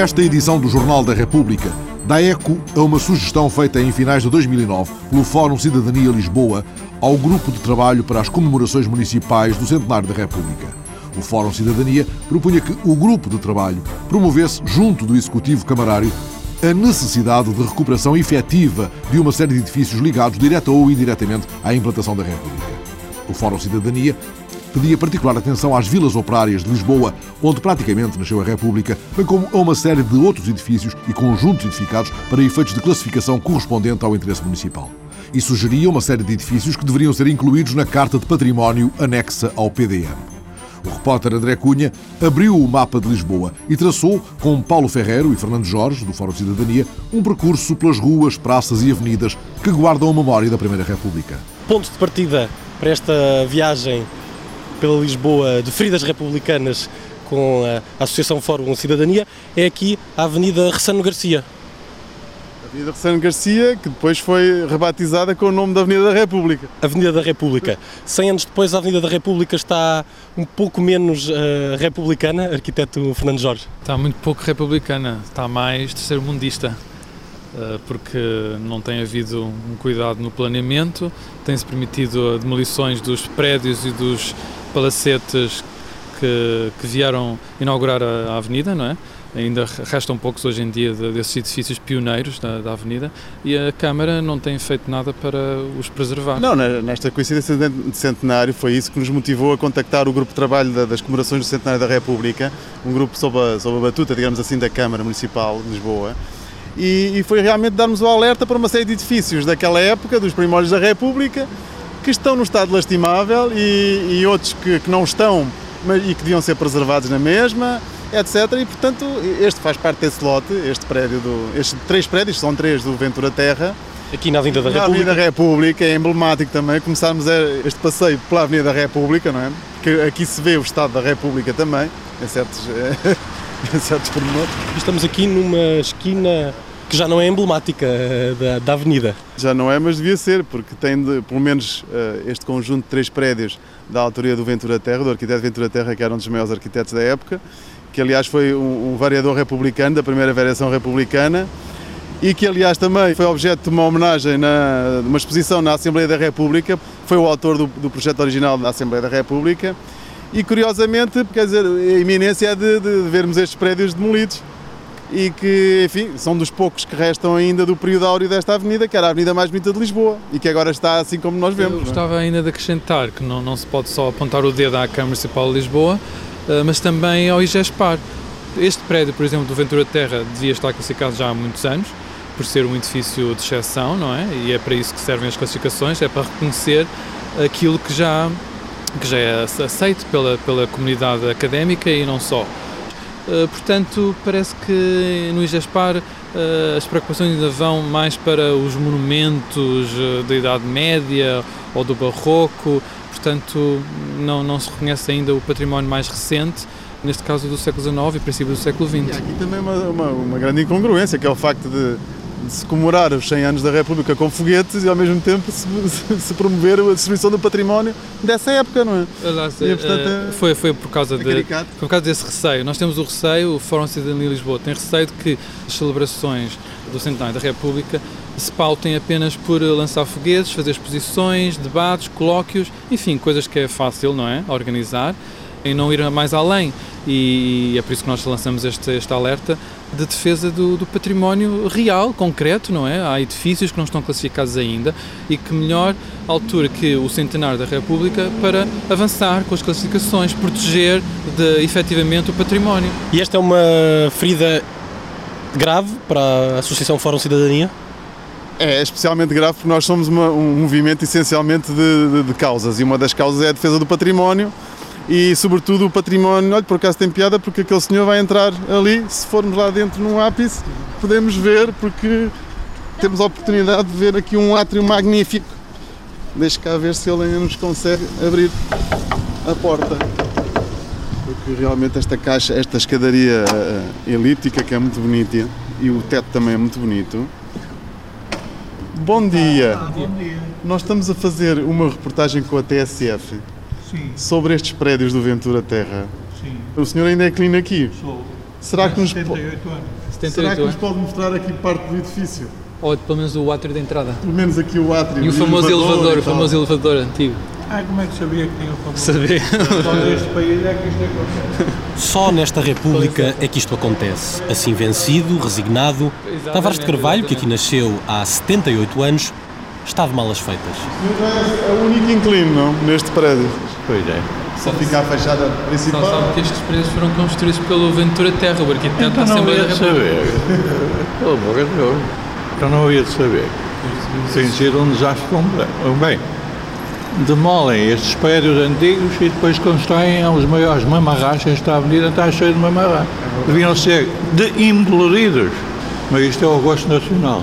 Esta edição do Jornal da República dá eco a uma sugestão feita em finais de 2009 pelo Fórum Cidadania Lisboa ao Grupo de Trabalho para as Comemorações Municipais do Centenário da República. O Fórum Cidadania propunha que o grupo de trabalho promovesse, junto do Executivo Camarário, a necessidade de recuperação efetiva de uma série de edifícios ligados, direta ou indiretamente, à implantação da República. O Fórum Cidadania pedia particular atenção às vilas operárias de Lisboa, onde praticamente nasceu a República, bem como a uma série de outros edifícios e conjuntos edificados para efeitos de classificação correspondente ao interesse municipal. E sugeria uma série de edifícios que deveriam ser incluídos na Carta de Património anexa ao PDM. O repórter André Cunha abriu o mapa de Lisboa e traçou, com Paulo Ferreiro e Fernando Jorge, do Fórum de Cidadania, um percurso pelas ruas, praças e avenidas que guardam a memória da Primeira República. Pontos de partida para esta viagem pela Lisboa de feridas republicanas com a Associação Fórum Cidadania é aqui a Avenida Ressano Garcia. Avenida Ressano Garcia, que depois foi rebatizada com o nome da Avenida da República. Avenida da República. Cem anos depois, a Avenida da República está um pouco menos uh, republicana, arquiteto Fernando Jorge. Está muito pouco republicana, está mais terceiro-mundista. Eh, porque não tem havido um cuidado no planeamento, tem-se permitido demolições dos prédios e dos palacetes que, que vieram inaugurar a, a, avenida, não é? Ainda restam poucos hoje em dia desses edifícios pioneiros da, da, avenida e a Câmara não tem feito nada para os preservar. Não, nesta coincidência de centenário foi isso que nos motivou a contactar o grupo de trabalho das comemorações do centenário da República, um grupo sob a, sob a batuta, digamos assim, da Câmara Municipal de Lisboa, e, e, foi realmente darmos o alerta para uma série de edifícios daquela época, dos primórdios da República, que estão no estado lastimável e, e outros que, que, não estão mas, e que deviam ser preservados na mesma, etc. E portanto, este faz parte desse lote, este prédio, do, estes três prédios, são três do Ventura Terra. Aqui na Avenida da na República. Na Avenida da República, é emblemático também começarmos este passeio pela Avenida da República, não é? Que aqui se vê o estado da República também, em certos. certos pormenores. Estamos aqui numa esquina que já não é emblemática eh, da, da avenida. Já não é, mas devia ser, porque tem de, pelo menos uh, este conjunto de três prédios da autoria do Ventura Terra, do arquiteto Ventura Terra, que era um dos maiores arquitetos da época, que aliás foi um, um variador republicano, da primeira variação republicana, e que aliás também foi objeto de uma homenagem, na, de uma exposição na Assembleia da República, foi o autor do, do projeto original da Assembleia da República, e curiosamente, quer dizer, a iminência é de, de vermos estes prédios demolidos e que, enfim, são dos poucos que restam ainda do período áureo desta avenida, que era a avenida mais bonita de Lisboa e que agora está assim como nós vemos. Eu é? gostava ainda de acrescentar que não, não se pode só apontar o dedo à Câmara Municipal de Lisboa, eh, mas também ao IGESPAR. Este prédio, por exemplo, do Ventura Terra, devia estar classificado já há muitos anos, por ser um edifício de exceção, não é? E é para isso que servem as classificações, é para reconhecer aquilo que já que já é aceito pela, pela comunidade académica e não só. Uh, portanto, parece que no IGESPAR uh, as preocupações ainda vão mais para os monumentos uh, da Idade Média ou do Barroco, portanto, não, não se reconhece ainda o património mais recente, neste caso do século XIX e princípio do século XX. E aqui também uma, uma, uma grande incongruência, que é o facto de se comemorar os 100 anos da República com foguetes e ao mesmo tempo se, se promover a destruição do património dessa época, não é? Aliás, e, portanto, é, foi, foi, por causa de, foi por causa desse receio. Nós temos o receio, o Fórum Cidadania de Lisboa tem receio de que as celebrações do centenário da República se pautem apenas por lançar foguetes, fazer exposições, debates, colóquios, enfim, coisas que é fácil, não é? Organizar e não ir mais além. E é por isso que nós lançamos este, este alerta de defesa do, do, património real, concreto, não é? Há edifícios que não estão classificados ainda e que melhor altura que o centenário da República para avançar com as classificações, proteger de, efetivamente o património. E esta é uma ferida grave para a Associação Fórum Cidadania? É especialmente grave porque nós somos uma, um movimento essencialmente de, de, de causas e uma das causas é a defesa do património e sobretudo o património, olha, por acaso tem piada porque aquele senhor vai entrar ali, se formos lá dentro num ápice, podemos ver porque temos a oportunidade de ver aqui um átrio magnífico. Deixa cá ver se ele ainda nos consegue abrir a porta. Porque realmente esta caixa, esta escadaria uh, elíptica que é muito bonita e o teto também é muito bonito. Bom dia. Ah, bom dia. Nós estamos a fazer uma reportagem com a TSF Sim. sobre estes prédios do Ventura Terra. Sim. O senhor ainda é clean aqui? Sou. Será que nos, 78 anos. será 78 que nos pode mostrar aqui parte do edifício? Ou pelo menos o átrio de entrada. Pelo menos aqui o átrio. E o famoso elevador, e o famoso elevador antigo. Ah, como é que sabia que tinha o famoso? Saber. Só neste país é que isto acontece. Só nesta República é que isto acontece. Assim vencido, resignado, Exatamente, Tavares de Carvalho, que aqui exatamente. nasceu há 78 anos, está de malas feitas. É o único inclino, não? Neste prédio. Pois é. Só fica a fachada Só principal. sabe que estes prédios foram construídos pelo Ventura Terra, o arquiteto Então da não Assembleia ia da saber. Pelo amor de Deus. Então não ia de saber. Tem de ser um desastre completo. Bem, demolem estes prédios antigos e depois constroem os maiores mamarrachas. Esta avenida está cheia de mamarrachas. Deviam ser de implodidos. Mas isto é o gosto nacional.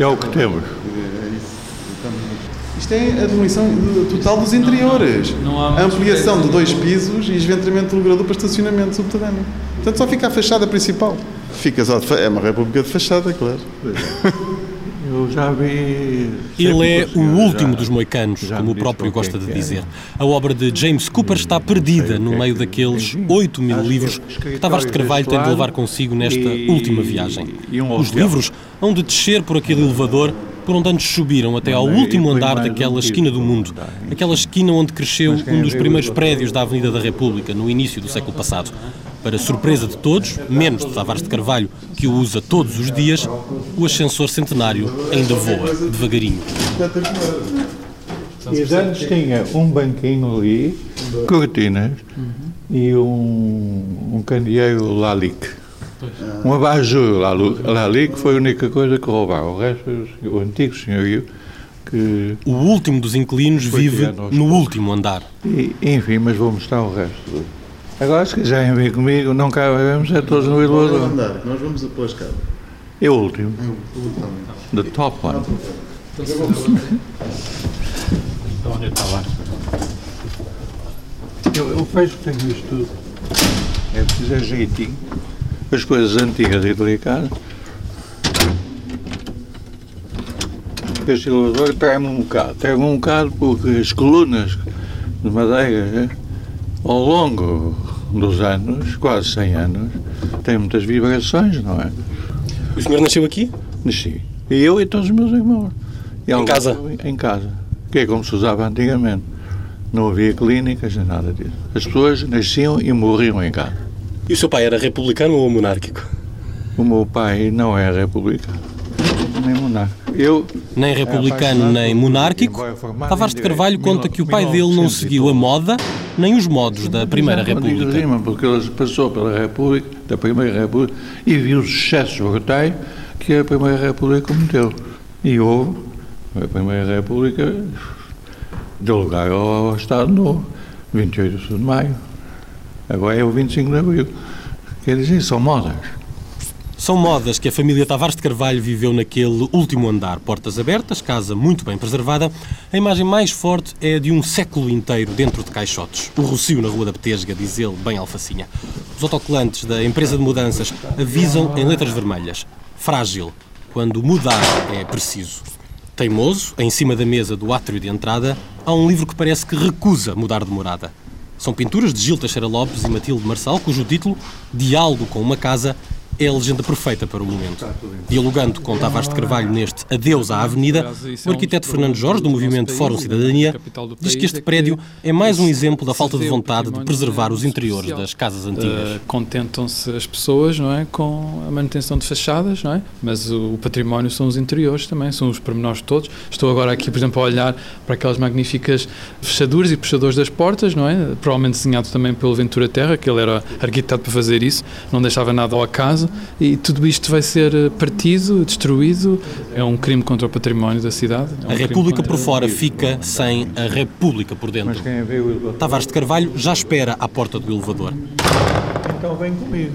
É o que temos. Isto é a demolição do- total dos interiores. não há a ampliação de dois pisos e esventramento do elevador para estacionamento subterrâneo. Portanto, só fica a fachada principal. Fica só de fa- É uma república de fachada, claro. Eu já vi. Ele é o último já- dos moicanos, já como o próprio é gosta de é. dizer. A obra de James Cooper está perdida no meio daqueles 8 mil livros que Tavares de Carvalho tem de levar consigo nesta e- última viagem. e um Os livros hão de descer por aquele elevador por onde antes subiram até ao último andar daquela esquina do mundo. Aquela esquina onde cresceu um dos primeiros os prédios da Avenida da República, no início do século passado. Para surpresa de todos, menos de Tavares de Carvalho, que o usa todos os dias, o ascensor centenário ainda voa devagarinho. E antes tinha um banquinho ali, cortinas e um, um candeeiro Lalique. Um abajur Lalu- Lalique foi a única coisa que roubaram. O resto, o antigo senhorio, que. O último dos inquilinos vive no poucos. último andar. E, enfim, mas vou mostrar o resto. Agora, se quiserem vir comigo, não cabemos, é todos no elevador. andar, nós vamos a pela escada. É o último. The top one. Onde está lá? Eu, eu vejo que tenho isto tudo. É preciso é jeitinho. As coisas antigas e delicadas. Este elevador trai-me um bocado. Trai-me um bocado porque as colunas de madeira, eh, ao longo dos anos, quase 100 anos, têm muitas vibrações, não é? O senhor nasceu aqui? Nasci. E eu e todos os meus irmãos. E alguns- casa? Em casa. Que é como se usava antigamente. Não havia clínicas nem nada disso. As pessoas nasciam e morriam em casa. E o seu pai era republicano ou monárquico? O meu pai não é republicano, nem monarca. Eu, Nem republicano nem monárquico, Tavares de Carvalho conta que o pai dele não seguiu a moda nem os modos da Primeira digo República. porque ele passou pela República, da Primeira República, e viu os excessos brutais que a Primeira República cometeu. E houve, a Primeira República deu lugar ao, ao Estado Novo, 28 de maio. Agora é o 25 de abril. Quer dizer, são modas. São modas que a família Tavares de Carvalho viveu naquele último andar. Portas abertas, casa muito bem preservada. A imagem mais forte é a de um século inteiro dentro de caixotes. O Rocio na Rua da Petesga, diz ele, bem alfacinha. Os autocolantes da empresa de mudanças avisam em letras vermelhas. Frágil, quando mudar é preciso. Teimoso, em cima da mesa do átrio de entrada, há um livro que parece que recusa mudar de morada. São pinturas de Gil Teixeira Lopes e Matilde Marçal, cujo título, Diálogo com uma Casa, é a legenda perfeita para o momento. Dialogando com Tavares de Carvalho neste Adeus à Avenida, o arquiteto Fernando Jorge, do movimento Fórum Cidadania, diz que este prédio é mais um exemplo da falta de vontade de preservar os interiores das casas antigas. Uh, contentam-se as pessoas, não é, com a manutenção de fachadas, não é? Mas o, o património são os interiores também, são os pormenores todos. Estou agora aqui, por exemplo, a olhar para aquelas magníficas fechaduras e puxadores das portas, não é? Provavelmente desenhado também pelo Ventura Terra, que ele era arquiteto para fazer isso, não deixava nada ao acaso e tudo isto vai ser eh, partido, destruído. É um crime contra o património da cidade. É um A República contra- por fora fica sem a República por Mas dentro. Tavares de Carvalho já espera à porta do elevador. então vem comigo.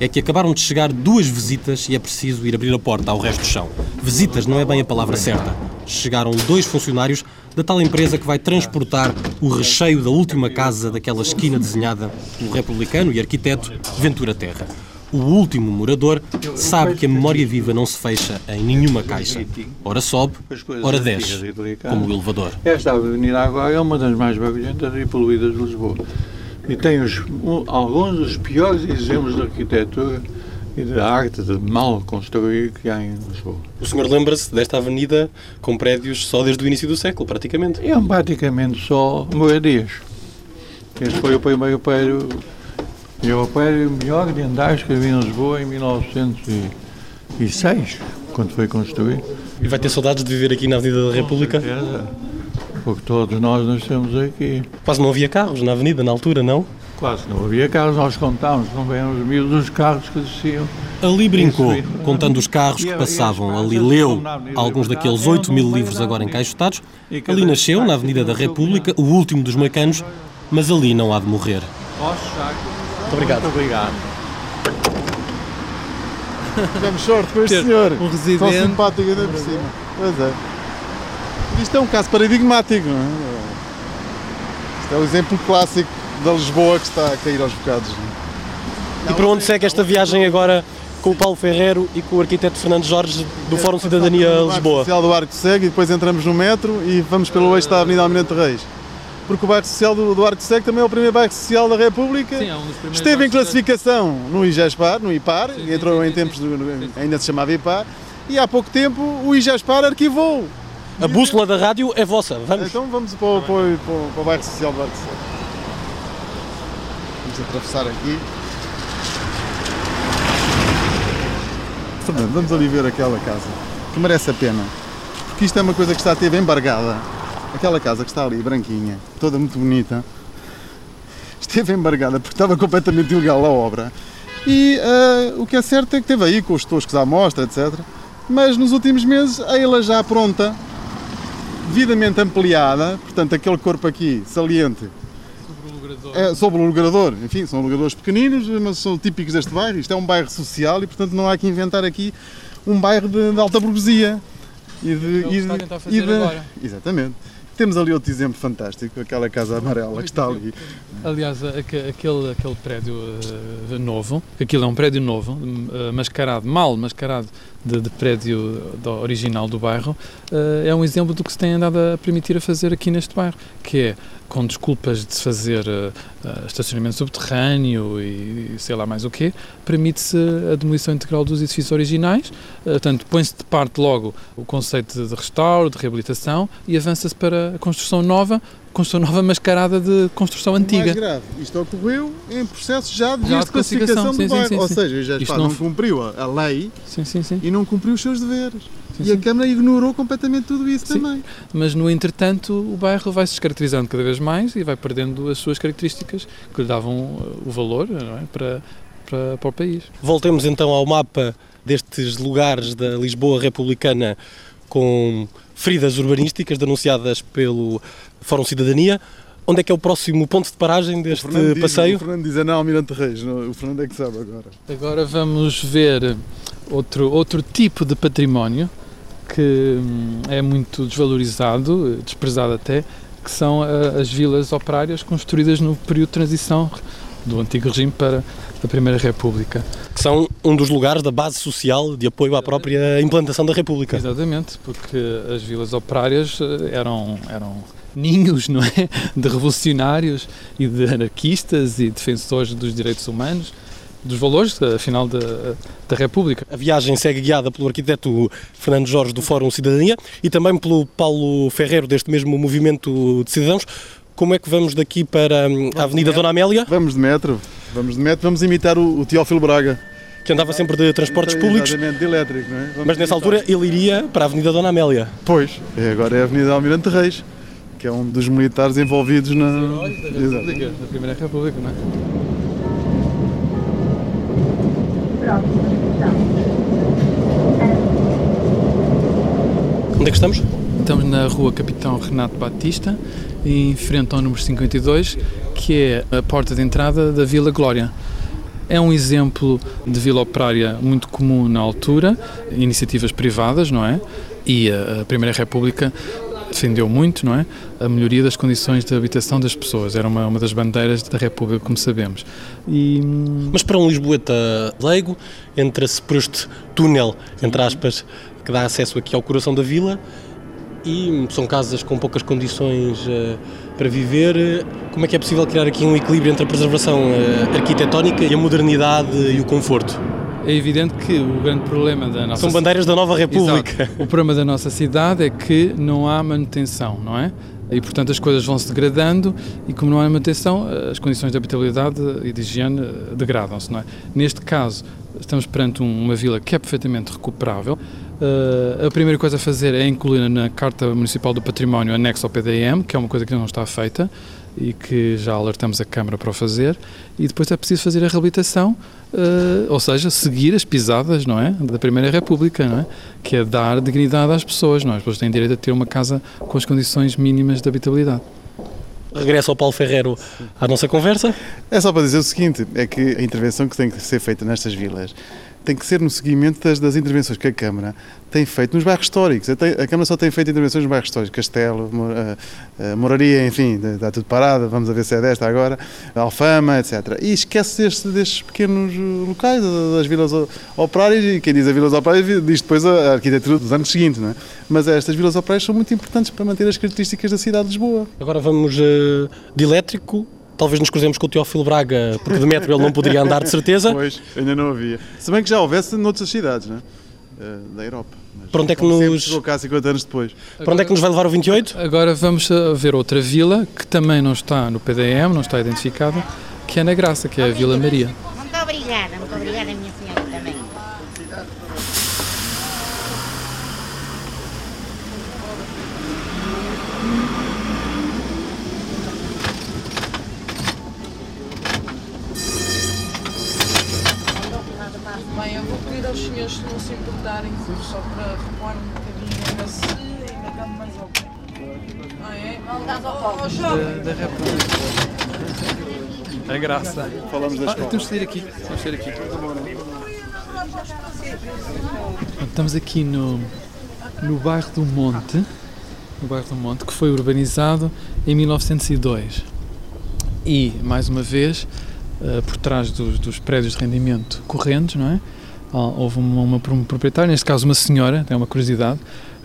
É que acabaram de chegar duas visitas e é preciso ir abrir a porta ao resto do chão. Visitas não é bem a palavra certa. Chegaram dois funcionários da tal empresa que vai transportar o recheio da última casa daquela esquina desenhada pelo republicano e arquiteto Ventura Terra. O último morador sabe que a memória viva não se fecha em nenhuma caixa. Ora sobe, ora desce, como o elevador. Esta avenida agora é uma das mais barulhentas e poluídas de Lisboa. e tem os, um, alguns dos piores exemplos de arquitetura e de arte de mal construir que há em Lisboa. O senhor lembra-se desta avenida com prédios só desde o início do século, praticamente? É praticamente só moradias. Este foi o primeiro prédio, e é o prédio melhor de andares que havia em Lisboa em 1906, quando foi construído. E vai ter saudades de viver aqui na Avenida da República? Com certeza, porque todos nós nascemos aqui. Quase não havia carros na avenida, na altura, não? Quase não havia carros, nós contámos, não vêm os mil dos carros que desciam. Ali brincou, contando os carros que passavam. Ali leu alguns daqueles 8 mil livros agora encaixotados. Ali nasceu, na Avenida da República, o último dos macanos, mas ali não há de morrer. Muito obrigado. Muito obrigado. Tivemos sorte com este senhor. um Tão residente. simpático ainda por cima. Pois é. Isto é um caso paradigmático, não é? Isto é o exemplo clássico da Lisboa que está a cair aos bocados. não é? E para onde segue esta viagem agora com o Paulo Ferreiro e com o arquiteto Fernando Jorge do Fórum Cidadania Lisboa? Social do Arco Cego e depois entramos no metro e vamos pelo eixo da Avenida Almirante Reis. Porque o bairro social do, do Arco Cego também é o primeiro bairro social da República. Sim, é um dos primeiros Esteve em classificação no IGESPAR, no IPAR, Sim, entrou sim, em tempos, sim, do- ainda se chamava IPAR, e há pouco tempo o IGESPAR arquivou. A bússola da rádio é vossa, vamos. Então vamos para o, para o- para o- para o bairro social do Arco Cego. Vamos atravessar aqui. Fernando, vamos ali ver aquela casa, que merece a pena. Porque isto é uma coisa que está a ter embargada. Aquela casa que está ali, branquinha, toda muito bonita, esteve embargada porque estava completamente ilegal a obra. E ah, o que é certo é que teve aí com os toscos à mostra, etc. Mas nos últimos meses, a ela já pronta, devidamente ampliada, portanto, aquele corpo aqui saliente é sobre o logrador, enfim, são logradores pequeninos, mas são típicos deste bairro. Isto é um bairro social e, portanto, não há que inventar aqui um bairro de, de alta burguesia. E de, É o que e está a de- e fazer de- agora. Exatamente. Temos ali outro exemplo fantástico, aquela casa amarela que está ali. Aliás, aque- aquele, aquele prédio eh, novo, aquilo é um prédio novo, eh, mascarado, mal mascarado de, de prédio do- original do bairro, eh, é um exemplo do que se tem andado a permitir a fazer aqui neste bairro, que é com desculpas de se fazer eh, estacionamento subterrâneo e sei lá mais o quê, permite-se a demolição integral dos edifícios originais, eh, portanto, põe-se de parte logo o conceito de- restauro, de reabilitação e avança-se para a construção nova, construção nova mascarada de construção O antiga. mais grave, isto ocorreu em processo já de, Já de classificação, classificação, do sim, sim, bairro. sim, Ou seja, já Isto não, não- cumpriu a, a lei Sim, sim, sim. e não cumpriu os seus deveres. Sim, e a. Câmara ignorou completamente tudo isso Sim. também. Mas, no entretanto, o bairro vai se descaracterizando cada vez mais e vai perdendo as suas características que lhe davam uh, o valor não é? para, para, para o país. Voltemos então ao mapa destes lugares da Lisboa republicana com feridas urbanísticas denunciadas pelo Fórum Cidadania. Onde é que é o próximo ponto de paragem deste O Fernando diz- passeio? o Fernando diz, é não, Almirante Reis. não, o Fernando é que sabe agora. Agora vamos ver outro, outro tipo de património que hum, é muito desvalorizado, eh, desprezado até, que são ah, as vilas operárias construídas no período de transição do antigo regime para a Primeira República. Que são um dos lugares da base social de apoio à própria implantação da República. Exatamente, porque as vilas operárias eh, eram, eram ninhos, não é? De revolucionários e de anarquistas e defensores dos direitos humanos, dos valores, afinal, da, da República. A viagem segue guiada pelo arquiteto Fernando Jorge do Fórum Cidadania e também pelo Paulo Ferreiro deste mesmo movimento de cidadãos. Como é que vamos daqui para hum, a Avenida Dona Amélia, Vamos de metro. Vamos de metro, vamos imitar o, o Teófilo Braga. que andava sempre de transportes públicos, Exatamente, de elétrico, não é? Vamos mas nessa imitar. altura ele iria para a Avenida Dona Amélia. Pois, é, agora é a Avenida Almirante Reis, que é um dos militares envolvidos na. Exato. da Primeira República, não é? Onde é que estamos? Estamos na rua Capitão Renato Batista, em frente ao número 52, que é a porta de entrada da Vila Glória. É um exemplo de vila operária muito comum na altura, iniciativas privadas, não é? E a Primeira República defendeu muito, não é? A melhoria das condições de habitação das pessoas. Era uma, uma das bandeiras da República, como sabemos. E hum, Mas para um lisboeta leigo, entra-se por este túnel, entre aspas, que dá acesso aqui ao coração da vila e são casas com poucas condições uh, para viver. Como é que é possível criar aqui um equilíbrio entre a preservação uh, arquitetónica e a modernidade e o conforto? É evidente que o grande problema da nossa São bandeiras da nova República. Exato. O problema da nossa cidade é que não há manutenção, não é? E, portanto, as coisas vão se degradando e, como não há manutenção, as condições de habitabilidade e de higiene degradam-se, não é? Neste caso, estamos perante uma vila que é perfeitamente recuperável. Uh, a primeira coisa a fazer é incluir na Carta Municipal do Património anexo ao PDM, que é uma coisa que não está feita e que já alertamos a Câmara para o fazer, e depois é preciso fazer a reabilitação, uh, ou seja, seguir as pisadas, não é, da Primeira República, não é, que é dar dignidade às pessoas, não é? as pessoas têm direito a ter uma casa com as condições mínimas de habitabilidade. Regresso ao Paulo Ferreiro à nossa conversa. É só para dizer o seguinte, é que a intervenção que tem que ser feita nestas vilas tem que ser no seguimento das, das, intervenções que a Câmara tem feito nos bairros históricos. A, Câmara só tem feito intervenções nos bairros históricos, Castelo, a, a Moraria, enfim, está tudo parado, vamos a ver se é desta agora, Alfama, etc. E esquece destes, destes pequenos locais, das vilas operárias, e quem diz a vilas operárias diz depois a arquitetura dos anos seguintes, não é? Mas estas vilas operárias são muito importantes para manter as características da cidade de Lisboa. Agora vamos de elétrico talvez nos cruzemos com o Teófilo Braga, porque de metro ele não poderia andar de certeza. Pois, ainda não havia. Se bem que já houvesse noutras cidades, né? Uh, da Europa. Mas para onde é que nos. Cá 50 anos depois. Para onde é que nos vai levar o 28? Agora vamos ver outra vila que também não está no PDM, não está identificada, que é na Graça, que é a Vila Maria. Muito obrigada, muito obrigada, minha senhora, também. Bem, eu vou se não se importarem, só para recuar um bocadinho a se ainda dá mais alguém. Ah, é? Não dá ao oh, jovem. Da, da República. A graça. Falamos da ah. Temos de sair aqui. Temos de sair aqui. Estamos aqui no, no bairro do Monte, no bairro do Monte, que foi urbanizado em 1902. E, mais uma vez, uh, por trás dos, dos, prédios de rendimento correntes, não é? Uh, houve uma, uma, uma, proprietária, neste caso uma senhora, tem uma curiosidade,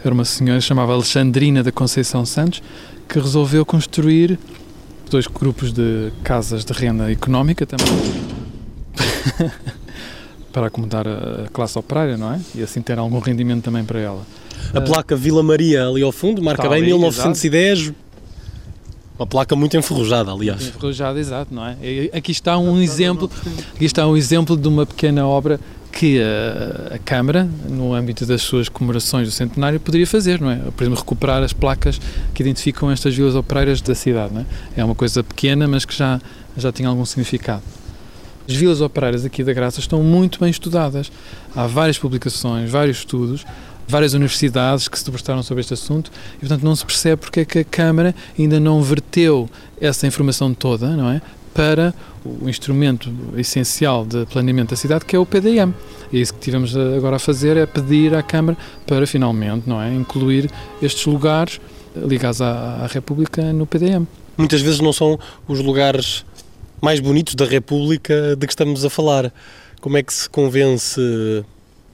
era uma senhora chamava Alexandrina da Conceição Santos, que resolveu construir dois grupos de casas de renda económica também. para acomodar a classe operária, não é? E assim ter algum rendimento também para ela. A placa Vila Maria ali ao fundo marca bem 1910. Exato. Uma placa muito enferrujada, aliás. Enferrujada, exato, não é? Aqui está um exemplo, aqui está um exemplo de uma pequena obra que a, a, Câmara, no âmbito das suas comemorações do centenário, poderia fazer, não é? Por exemplo, recuperar as placas que identificam estas vilas operárias da cidade, não é? É uma coisa pequena, mas que já, já tinha algum significado. As vilas operárias aqui da Graça estão muito bem estudadas. Há várias publicações, vários estudos, várias universidades que se debruçaram sobre este assunto e, portanto, não se percebe porque é que a Câmara ainda não verteu essa informação toda, não é? Para o instrumento essencial de planeamento da cidade, que é o PDM. E isso que tivemos agora a fazer, é pedir à Câmara para, finalmente, não é? Incluir estes lugares ligados à, à República no PDM. Muitas vezes não são os lugares mais bonitos da República de que estamos a falar. Como é que se convence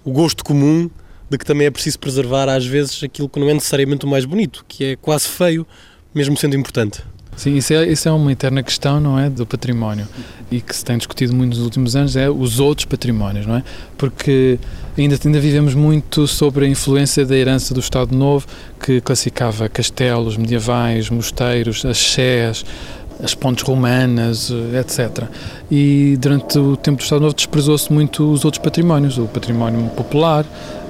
o gosto comum de que também é preciso preservar às vezes aquilo que não é necessariamente o mais bonito, que é quase feio, mesmo sendo importante? Sim, isso é, isso é uma eterna questão, não é, do património e que se tem discutido muito nos últimos anos é os outros patrimónios, não é? Porque ainda, ainda vivemos muito sobre a influência da herança do Estado Novo, que classificava castelos medievais, mosteiros, as sés, as pontes romanas, etc. E durante o tempo do Estado Novo desprezou-se muito os outros patrimónios, o património popular,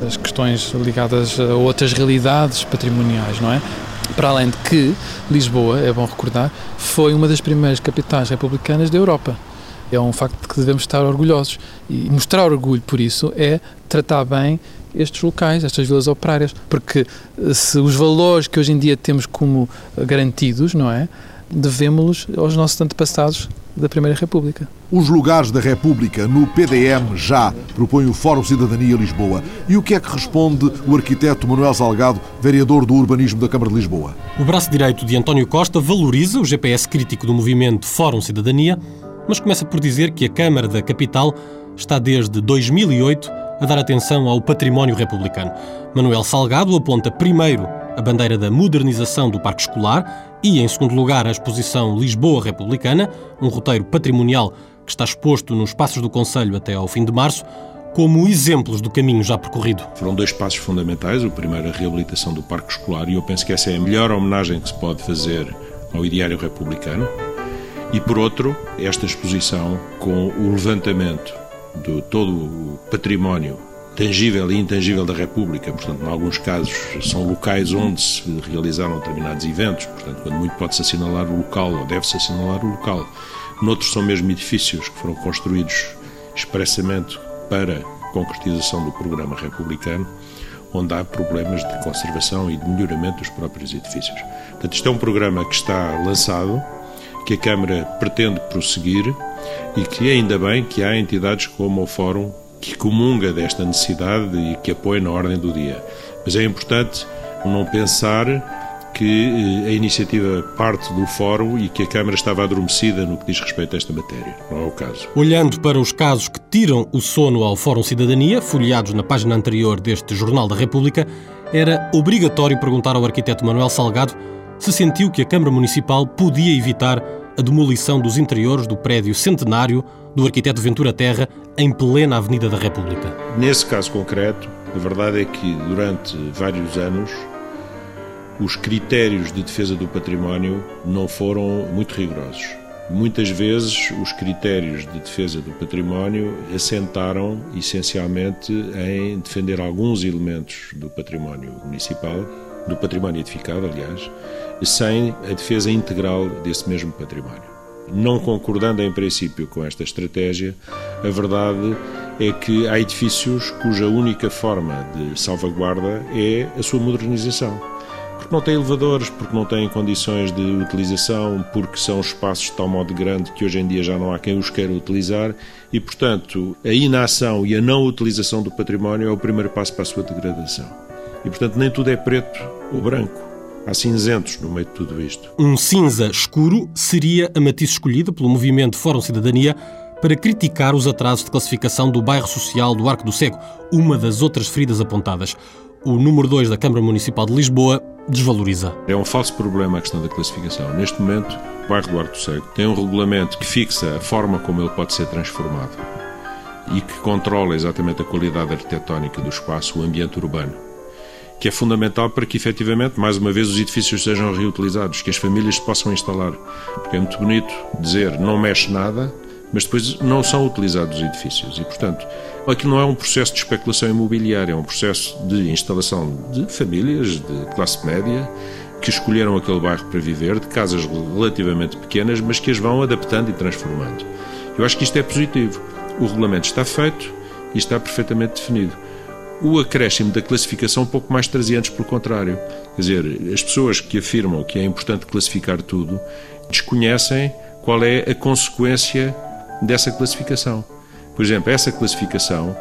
as questões ligadas a outras realidades patrimoniais, não é? Para além de que Lisboa, é bom recordar, foi uma das primeiras capitais republicanas da Europa. É um facto de que devemos estar orgulhosos. E mostrar orgulho por isso é tratar bem estes locais, estas vilas operárias. Porque eh, se os valores que hoje em dia temos como garantidos, não é? devemos-los aos nossos antepassados da Primeira República. Os lugares da República no PDM já, propõe o Fórum Cidadania Lisboa. E o que é que responde o arquiteto Manuel Salgado, vereador do Urbanismo da Câmara de Lisboa? O braço direito de António Costa valoriza o GPS crítico do movimento Fórum Cidadania, mas começa por dizer que a Câmara da Capital está desde 2008 a dar atenção ao património republicano. Manuel Salgado aponta primeiro a bandeira da modernização do parque escolar e, em segundo lugar, a exposição Lisboa Republicana, um roteiro patrimonial que está exposto nos passos do Conselho até ao fim de março, como exemplos do caminho já percorrido. Foram dois passos fundamentais. O primeiro, a reabilitação do parque escolar, e eu penso que essa é a melhor homenagem que se pode fazer ao ideário republicano. E por outro, esta exposição com o levantamento de todo o património tangível e intangível da República. Portanto, em alguns casos, são locais onde se realizaram determinados eventos. Portanto, quando muito pode-se assinalar o local ou deve-se assinalar o local. Noutros são mesmo edifícios que foram construídos expressamente para concretização do programa republicano, onde há problemas de conservação e de melhoramento dos próprios edifícios. Portanto, isto é um programa que está lançado, que a Câmara pretende prosseguir e que ainda bem que há entidades como o Fórum que comunga desta necessidade e que apoia na ordem do dia. Mas é importante não pensar que eh, a iniciativa parte do Fórum e que a Câmara estava adormecida no que diz respeito a esta matéria. Não é o caso. Olhando para os casos que tiram o sono ao Fórum Cidadania, folheados na página anterior deste Jornal da República, era obrigatório perguntar ao arquiteto Manuel Salgado se sentiu que a Câmara Municipal podia evitar a demolição dos interiores do prédio centenário do arquiteto Ventura Terra em plena Avenida da República. Nesse caso concreto, a verdade é que durante vários anos os critérios de defesa do património não foram muito rigorosos. Muitas vezes os critérios de defesa do património assentaram essencialmente em defender alguns elementos do património municipal, do património edificado, aliás, sem a defesa integral desse mesmo património. Não concordando em princípio com esta estratégia, a verdade é que há edifícios cuja única forma de salvaguarda é a sua modernização porque não têm elevadores, porque não têm condições de utilização, porque são espaços de tal modo grande que hoje em dia já não há quem os queira utilizar e, portanto, a inação e a não utilização do património é o primeiro passo para a sua degradação. E, portanto, nem tudo é preto ou branco. Há cinzentos no meio de tudo isto. Um cinza escuro seria a matiz escolhida pelo movimento Fórum Cidadania para criticar os atrasos de classificação do bairro social do Arco do Cego, uma das outras feridas apontadas. O número 2 da Câmara Municipal de Lisboa desvaloriza. É um falso problema a questão da classificação. Neste momento, o bairro do Arco Seco tem um regulamento que fixa a forma como ele pode ser transformado e que controla exatamente a qualidade arquitetónica do espaço, o ambiente urbano, que é fundamental para que efetivamente, mais uma vez, os edifícios sejam reutilizados, que as famílias se possam instalar. Porque é muito bonito dizer não mexe nada, mas depois não são utilizados os edifícios. E, portanto, aquilo não é um processo de especulação imobiliária, é um processo de instalação de famílias de classe média que escolheram aquele bairro para viver, de casas relativamente pequenas, mas que as vão adaptando e transformando. Eu acho que isto é positivo. O regulamento está feito e está perfeitamente definido. O acréscimo da classificação pouco mais traziantes, pelo contrário. Quer dizer, as pessoas que afirmam que é importante classificar tudo desconhecem qual é a consequência dessa classificação. Por exemplo, essa classificação,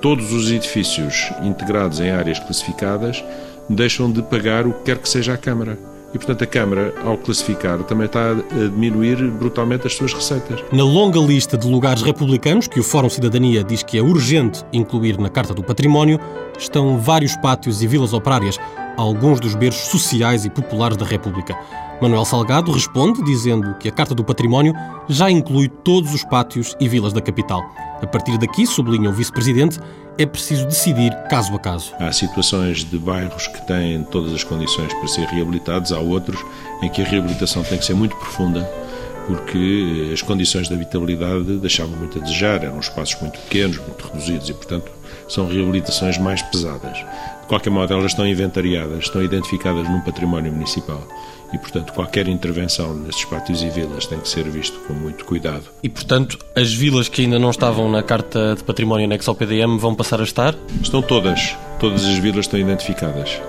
todos os edifícios integrados em áreas classificadas deixam de pagar o que quer que seja a Câmara. E, portanto, a Câmara, ao classificar, também está a diminuir brutalmente as suas receitas. Na longa lista de lugares republicanos que o Fórum Cidadania diz que é urgente incluir na Carta do Património, estão vários pátios e vilas operárias, alguns dos berços sociais e populares da República. Manuel Salgado responde dizendo que a Carta do Património já inclui todos os pátios e vilas da capital. A partir daqui, sublinha o vice-presidente, é preciso decidir caso a caso. Há situações de bairros que têm todas as condições para ser reabilitados, há outros em que a reabilitação tem que ser muito profunda porque as condições de habitabilidade deixavam muito a desejar, eram espaços muito pequenos, muito reduzidos e, portanto, são reabilitações mais pesadas. De qualquer modo, elas estão inventariadas, estão identificadas num património municipal e, portanto, qualquer intervenção nestes pátios e vilas tem que ser visto com muito cuidado. E, portanto, as vilas que ainda não estavam na Carta de Património anexo ao PDM vão passar a estar? Estão todas. Todas as vilas estão identificadas.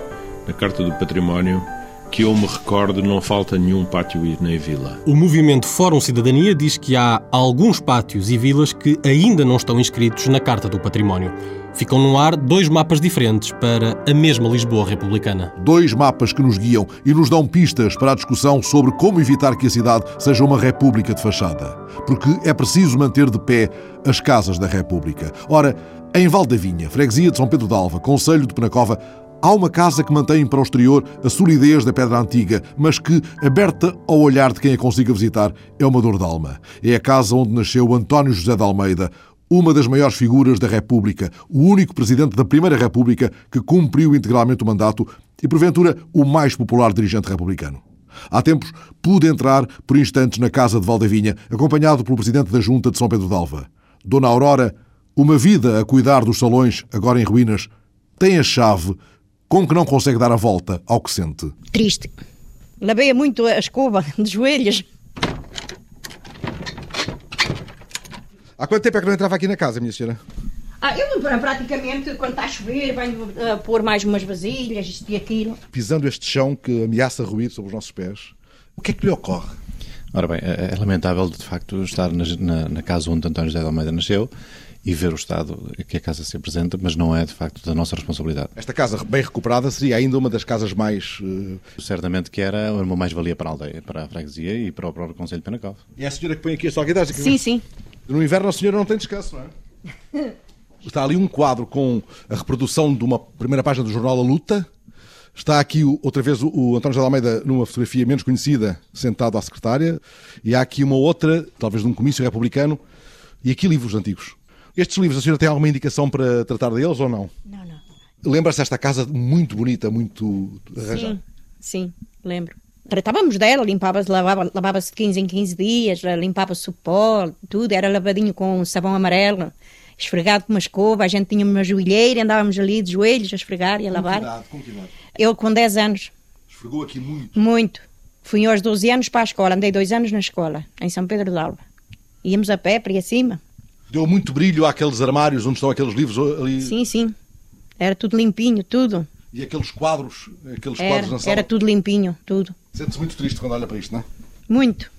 Na Carta do Património que eu me recordo, não falta nenhum pátio e nem vila. O movimento Fórum Cidadania diz que há alguns pátios e vilas que ainda não estão inscritos na Carta do Património. Ficam no ar dois mapas diferentes para a mesma Lisboa republicana. Dois mapas que nos guiam e nos dão pistas para a discussão sobre como evitar que a cidade seja uma república de fachada. Porque é preciso manter de pé as casas da república. Ora, em Valdavinha, freguesia de São Pedro d'Alva, Conselho de Penacova, Há uma casa que mantém para o exterior a solidez da pedra antiga, mas que, aberta ao olhar de quem a consiga visitar, é uma dor de alma. É a casa onde nasceu António José de Almeida, uma das maiores figuras da República, o único presidente da Primeira República que cumpriu integralmente o mandato e, porventura, o mais popular dirigente republicano. Há tempos pude entrar por instantes na casa de Valdavinha, acompanhado pelo presidente da Junta de São Pedro d'Alva. Dona Aurora, uma vida a cuidar dos salões, agora em ruínas, tem a chave com que não consegue dar a volta ao que sente. Triste. Lavei muito a escova de joelhos. Há quanto tempo é que não entrava aqui na casa, minha senhora? Ah, eu praticamente, quando está a chover, venho uh, pôr mais umas vasilhas, isto e aquilo. Pisando este chão que ameaça ruir sobre os nossos pés, o que é que lhe ocorre? Ora bem, é, é lamentável de facto estar na, na, na casa onde António José de Almeida nasceu e ver o estado que a casa se apresenta, mas não é de facto da nossa responsabilidade. Esta casa bem recuperada seria ainda uma das casas mais. Uh... Certamente que era uma mais-valia para a aldeia, para a freguesia e para o próprio Conselho de Penacov. E é a senhora que põe aqui a solidariedade? Sim, sim. No inverno a senhora não tem descanso, não é? Está ali um quadro com a reprodução de uma primeira página do jornal A Luta. Está aqui outra vez o António José Almeida numa fotografia menos conhecida, sentado à secretária. E há aqui uma outra, talvez de um comício republicano. E aqui livros antigos. Estes livros, a senhora tem alguma indicação para tratar deles ou não? Não, não. Lembra-se desta casa muito bonita, muito arranjada? Sim, sim, lembro. Tratávamos dela, limpava-se, lavava-se lavava de 15 em 15 dias, limpava-se o pó, tudo, era lavadinho com sabão amarelo, esfregado com uma escova, a gente tinha uma joelheira, andávamos ali de joelhos a esfregar e a lavar. Que idade? Eu com 10 anos. Esfregou aqui muito? Muito. Fui aos 12 anos para a escola, andei dois anos na escola, em São Pedro de Alva. Íamos a pé para ir acima. Deu muito brilho àqueles armários onde estão aqueles livros ali? Sim, sim. Era tudo limpinho, tudo. E aqueles quadros, aqueles era, quadros na sala? Era tudo limpinho, tudo. Sente-se muito triste quando olha para isto, não é? Muito.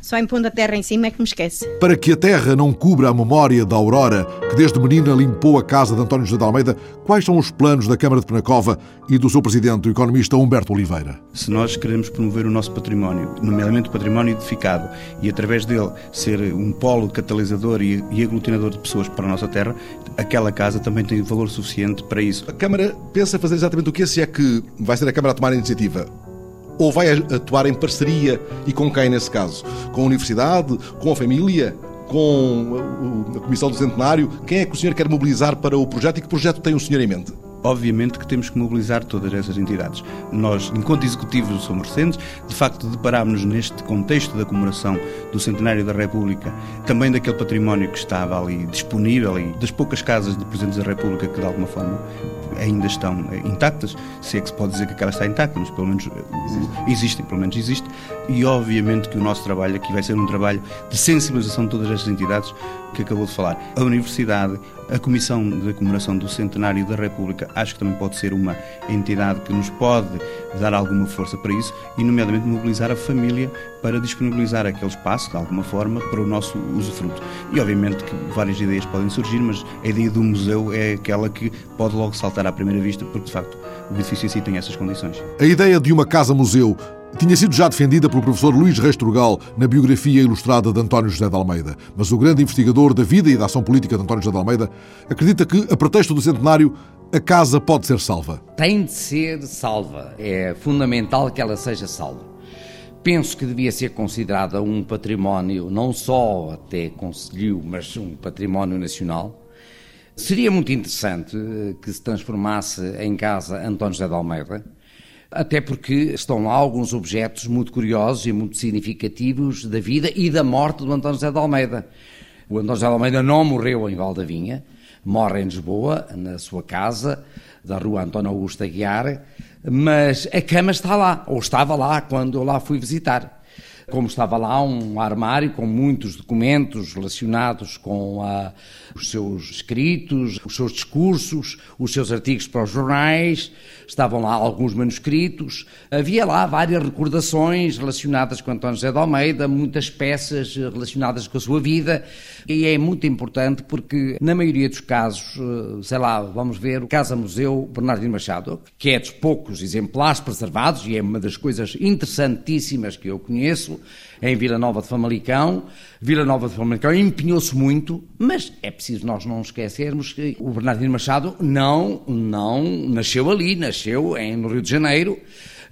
Só impondo a terra em cima é que me esquece. Para que a terra não cubra a memória da Aurora, que desde menina limpou a casa de António José de Almeida, quais são os planos da Câmara de Penacova e do seu presidente, o economista Humberto Oliveira? Se nós queremos promover o nosso património, nomeadamente o património edificado, e através dele ser um polo catalisador e, e aglutinador de pessoas para a nossa terra, aquela casa também tem valor suficiente para isso. A Câmara pensa fazer exatamente o que? Se é que vai ser a Câmara a tomar a iniciativa? Ou vai atuar em parceria e com quem nesse caso? Com a universidade? Com a família? Com a Comissão do Centenário? Quem é que o senhor quer mobilizar para o projeto e que projeto tem o senhor em mente? Obviamente que temos que mobilizar todas essas entidades. Nós, enquanto executivos Somos Recentes, de facto deparámos-nos neste contexto da comemoração do centenário da República, também daquele património que estava ali disponível e das poucas casas de Presidentes da República que de alguma forma ainda estão eh, intactas, se é que se pode dizer que aquela está intacta, mas pelo menos eh, existem, pelo menos existe, e obviamente que o nosso trabalho aqui vai ser um trabalho de sensibilização de todas estas entidades que acabou de falar. A Universidade, a Comissão de Comemoração do Centenário da República, acho que também pode ser uma entidade que nos pode dar alguma força para isso e, nomeadamente, mobilizar a família para disponibilizar aquele espaço, de alguma forma, para o nosso usufruto. E, obviamente, que várias ideias podem surgir, mas a ideia do museu é aquela que pode logo saltar à primeira vista, porque, de facto, o edifício em si tem essas condições. A ideia de uma casa-museu tinha sido já defendida pelo professor Luís Reis Turgal na biografia ilustrada de António José de Almeida. Mas o grande investigador da vida e da ação política de António José de Almeida acredita que, a pretexto do centenário, a casa pode ser salva. Tem de ser salva. É fundamental que ela seja salva. Penso que devia ser considerada um património, não só até conselho, mas um património nacional. Seria muito interessante que se transformasse em casa António José de Almeida, até porque estão lá alguns objetos muito curiosos e muito significativos da vida e da morte do António José de Almeida. O António José de Almeida não morreu em Valdavinha, morre em Lisboa, na sua casa, da rua António Augusto Aguiar, mas a cama está lá, ou estava lá quando eu lá fui visitar. Como estava lá um armário com muitos documentos relacionados com a, os seus escritos, os seus discursos, os seus artigos para os jornais, estavam lá alguns manuscritos, havia lá várias recordações relacionadas com António José de Almeida, muitas peças relacionadas com a sua vida, e é muito importante porque, na maioria dos casos, eh, sei lá, vamos ver o Casa Museu Bernardino Machado, que é dos poucos exemplares preservados e é uma das coisas interessantíssimas que eu conheço, em Vila Nova de Famalicão. Vila Nova de Famalicão empenhou-se muito, mas é preciso nós não esquecermos que o Bernardino Machado não, não nasceu ali, nasceu em, no Rio de Janeiro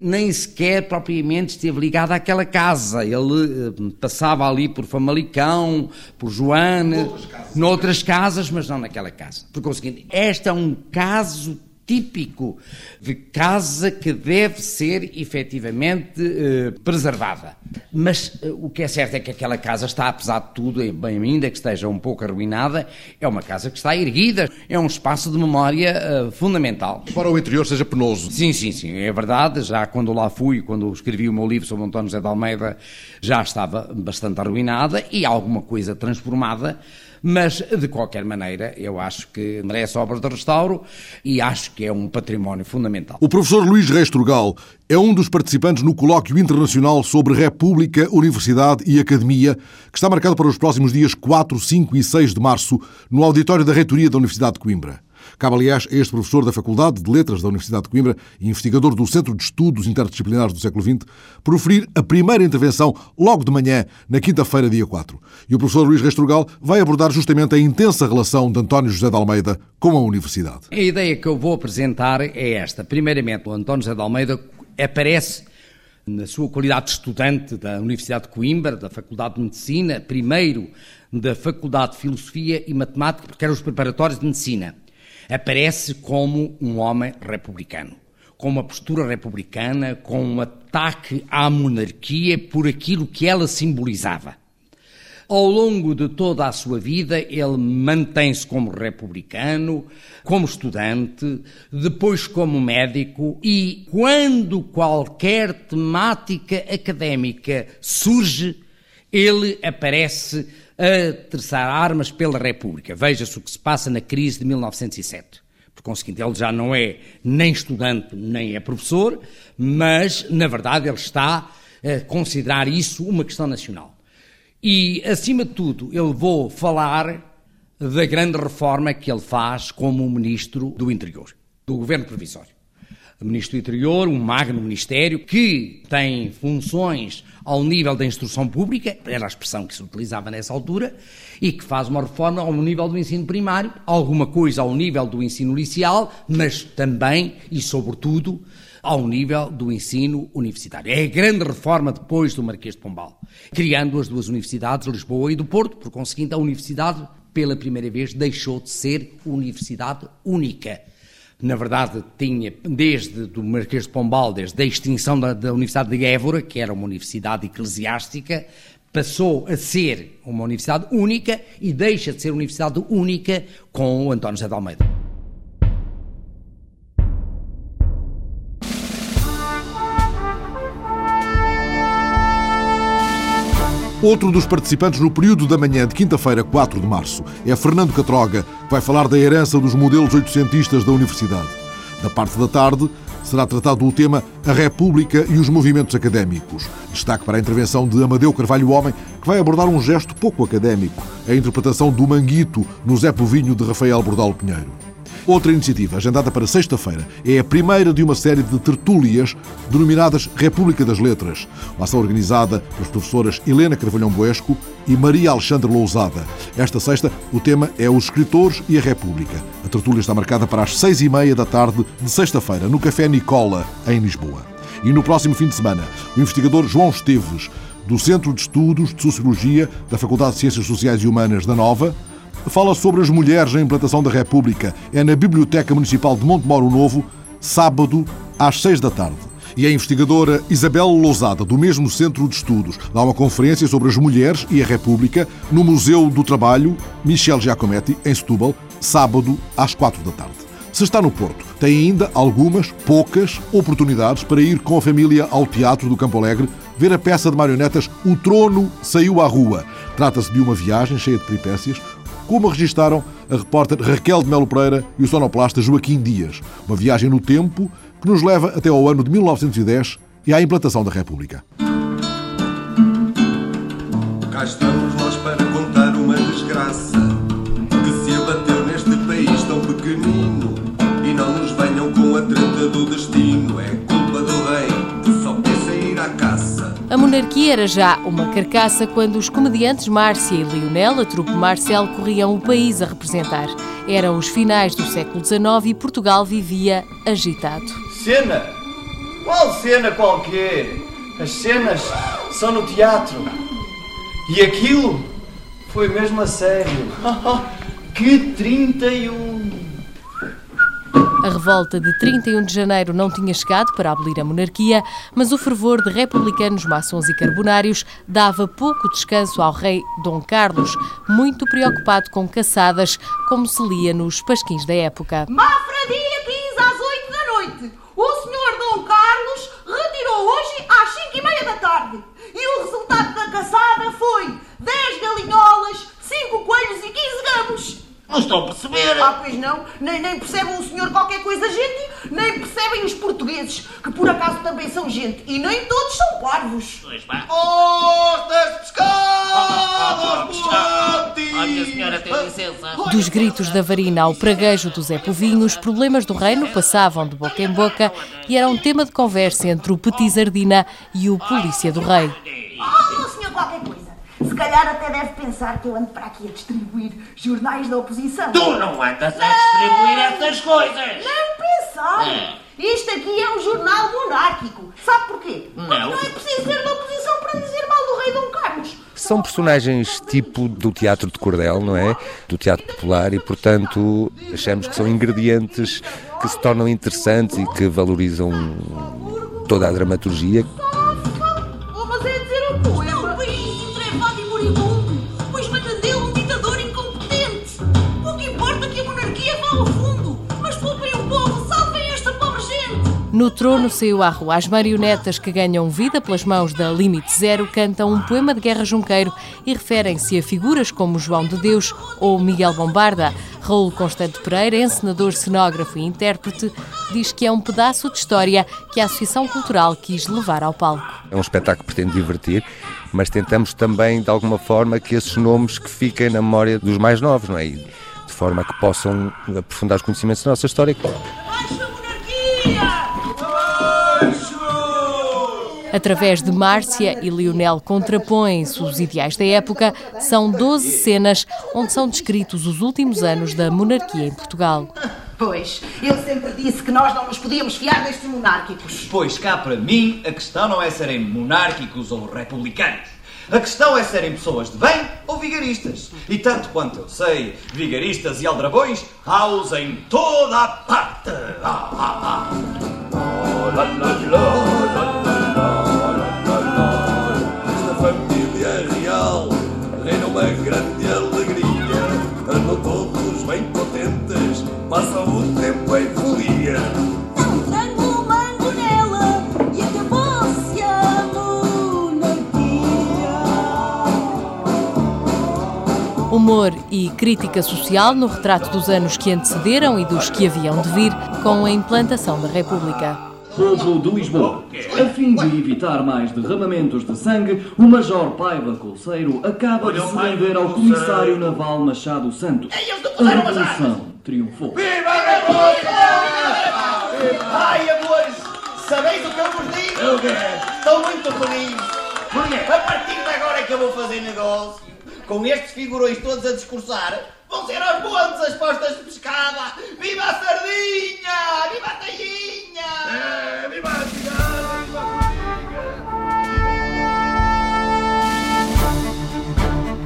nem sequer propriamente esteve ligado àquela casa. Ele eh, passava ali por Famalicão, por Joane, noutras casas, noutras casas mas não naquela casa. Por conseguinte, este é um caso típico de casa que deve ser efetivamente eh, preservada. Mas eh, o que é certo é que aquela casa está, apesar de tudo, bem ainda que esteja um pouco arruinada, é uma casa que está erguida, é um espaço de memória eh, fundamental. Para o interior seja penoso. Sim, sim, sim, é verdade. Já quando lá fui, quando escrevi o meu livro sobre António José de Almeida, já estava bastante arruinada e alguma coisa transformada mas de qualquer maneira eu acho que merece obras de restauro e acho que é um património fundamental. O professor Luís Reis Turgal é um dos participantes no colóquio internacional sobre República, Universidade e Academia, que está marcado para os próximos dias 4, 5 e 6 de março no auditório da Reitoria da Universidade de Coimbra. Cabe, aliás, a este professor da Faculdade de Letras da Universidade de Coimbra e investigador do Centro de Estudos Interdisciplinares do século XX, proferir a primeira intervenção logo de manhã, na quinta-feira, dia 4. E o professor Luís Restrugal vai abordar justamente a intensa relação de António José de Almeida com a Universidade. A ideia que eu vou apresentar é esta. Primeiramente, o António José de Almeida aparece na sua qualidade de estudante da Universidade de Coimbra, da Faculdade de Medicina, primeiro da Faculdade de Filosofia e Matemática, porque eram os preparatórios de Medicina aparece como um homem republicano, com uma postura republicana, com um ataque à monarquia por aquilo que ela simbolizava. Ao longo de toda a sua vida, ele mantém-se como republicano, como estudante, depois como médico e, quando qualquer temática académica surge, ele aparece a terçar armas pela República. Veja-se o que se passa na crise de 1907. Por conseguinte, ele já não é nem estudante nem é professor, mas, na verdade, ele está a considerar isso uma questão nacional. E, acima de tudo, eu vou falar da grande reforma que ele faz como ministro do Interior, do governo provisório. Ministro do Interior, um magno ministério que tem funções ao nível da instrução pública, era a expressão que se utilizava nessa altura, e que faz uma reforma ao nível do ensino primário, alguma coisa ao nível do ensino inicial, mas também e sobretudo ao nível do ensino universitário. É a grande reforma depois do Marquês de Pombal, criando as duas universidades, Lisboa e do Porto, por conseguinte a universidade pela primeira vez deixou de ser universidade única na verdade, tinha, desde o Marquês de Pombal, desde a extinção da, da Universidade de Évora, que era uma universidade eclesiástica, passou a ser uma universidade única e deixa de ser universidade única com o António José de Almeida. Outro dos participantes no período da manhã de quinta-feira, 4 de março, é Fernando Catroga, que vai falar da herança dos modelos oitocentistas da Universidade. Da parte da tarde, será tratado o tema A República e os Movimentos Académicos. Destaque para a intervenção de Amadeu Carvalho Homem, que vai abordar um gesto pouco académico, a interpretação do Manguito no Zé Povinho de Rafael Bordal Pinheiro. Outra iniciativa, agendada para sexta-feira, é a primeira de uma série de tertúlias denominadas República das Letras, uma ação organizada pelas professoras Helena Carvalhão Boesco e Maria Alexandre Lousada. Esta sexta, o tema é os escritores e a República. A tertúlia está marcada para as seis e meia da tarde de sexta-feira, no Café Nicola, em Lisboa. E no próximo fim de semana, o investigador João Esteves, do Centro de Estudos de Sociologia da Faculdade de Ciências Sociais e Humanas da Nova, fala sobre as mulheres na implantação da República. É na Biblioteca Municipal de Montemoro Novo, sábado, às seis da tarde. E a investigadora Isabel Lousada, do mesmo Centro de Estudos, dá uma conferência sobre as mulheres e a República no Museu do Trabalho Michel Giacometti, em Setúbal, sábado, às quatro da tarde. Se está no Porto, tem ainda algumas, poucas, oportunidades para ir com a família ao Teatro do Campo Alegre ver a peça de marionetas O Trono Saiu à Rua. Trata-se de uma viagem cheia de peripécias, como registaram a repórter Raquel de Melo Pereira e o sonoplasta Joaquim Dias. Uma viagem no tempo que nos leva até ao ano de 1910 e à implantação da República. Cá estamos monarquia era já uma carcaça quando os comediantes Márcia e Lionel, a trupe Marcel, corriam o país a representar. Eram os finais do século XIX e Portugal vivia agitado. Cena? Qual cena qualquer? As cenas são no teatro. E aquilo foi mesmo a sério. que 31! A revolta de 31 de janeiro não tinha chegado para abolir a monarquia, mas o fervor de republicanos, maçons e carbonários dava pouco descanso ao rei Dom Carlos, muito preocupado com caçadas, como se lia nos pasquins da época. Mafra, dia 15 às 8 da noite. O senhor Dom Carlos retirou hoje às 5 e meia da tarde. E o resultado da caçada foi 10 galinholas, 5 coelhos e 15 gamos. Não estou a perceber. Ah, pois não. Nem, nem percebem o senhor qualquer coisa, gente. Nem percebem os portugueses, que por acaso também são gente. E nem todos são parvos. Pois pá. Ostas pescadas, Oh, minha senhora, tem licença. Dos gritos da varina ao praguejo do Zé Povinho, os problemas do reino passavam de boca em boca e era um tema de conversa entre o Petit Sardina e o polícia do rei. Oh, senhor qualquer coisa. Se calhar até deve pensar que eu ando para aqui a distribuir jornais da oposição. Tu não andas a distribuir essas coisas. Nem pensar. É. Isto aqui é um jornal monárquico. Sabe porquê? Porque Não. não é preciso ser da oposição para dizer mal do rei Dom Carlos. São personagens tipo do teatro de cordel, não é? Do teatro popular e, portanto, achamos que são ingredientes que se tornam interessantes e que valorizam toda a dramaturgia. No trono saiu à rua. As marionetas que ganham vida pelas mãos da Limite Zero cantam um poema de Guerra Junqueiro e referem-se a figuras como João de Deus ou Miguel Bombarda. Raul Constante Pereira, encenador, cenógrafo e intérprete, diz que é um pedaço de história que a Associação Cultural quis levar ao palco. É um espetáculo que pretende divertir, mas tentamos também, de alguma forma, que esses nomes que fiquem na memória dos mais novos, não é? De forma que possam aprofundar os conhecimentos da nossa história. Através de Márcia e Lionel contrapõem-se os ideais da época. São 12 cenas onde são descritos os últimos anos da monarquia em Portugal. Pois, eu sempre disse que nós não nos podíamos fiar destes monárquicos. Pois cá para mim a questão não é serem monárquicos ou republicanos. A questão é serem pessoas de bem ou vigaristas. E tanto quanto eu sei, vigaristas e aldrabões há-os em toda a parte. Ah, ah, ah. Oh, lá, lá, lá, reina uma grande alegria. Andam todos bem contentes, passam o tempo em folia. Frango mango nela e acabou-se a monarquia. Humor e crítica social no retrato dos anos que antecederam e dos que haviam de vir com a implantação da República. Povo de Lisboa, a fim de evitar mais derramamentos de sangue, o Major Paiva Colseiro acaba de se render ao Comissário Naval Machado Santos. A Revolução triunfou. Ai, amores, sabeis o que eu vos digo? Estou muito feliz. A partir de agora é que eu vou fazer negócio. Com estes figurões todos a discursar, vão ser aos montes as postas de pescada. Viva a sardinha! Viva a tainha! É, viva a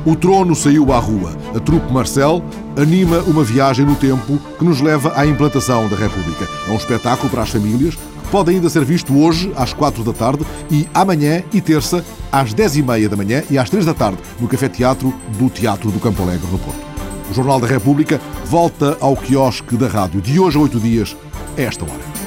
O trono saiu à rua. A trupe Marcel anima uma viagem no tempo que nos leva à implantação da República. É um espetáculo para as famílias que pode ainda ser visto hoje às quatro da tarde e amanhã e terça às dez e meia da manhã e às três da tarde no Café Teatro do Teatro do Campo Alegre, no Porto. O Jornal da República volta ao quiosque da rádio de hoje a oito dias, a esta hora.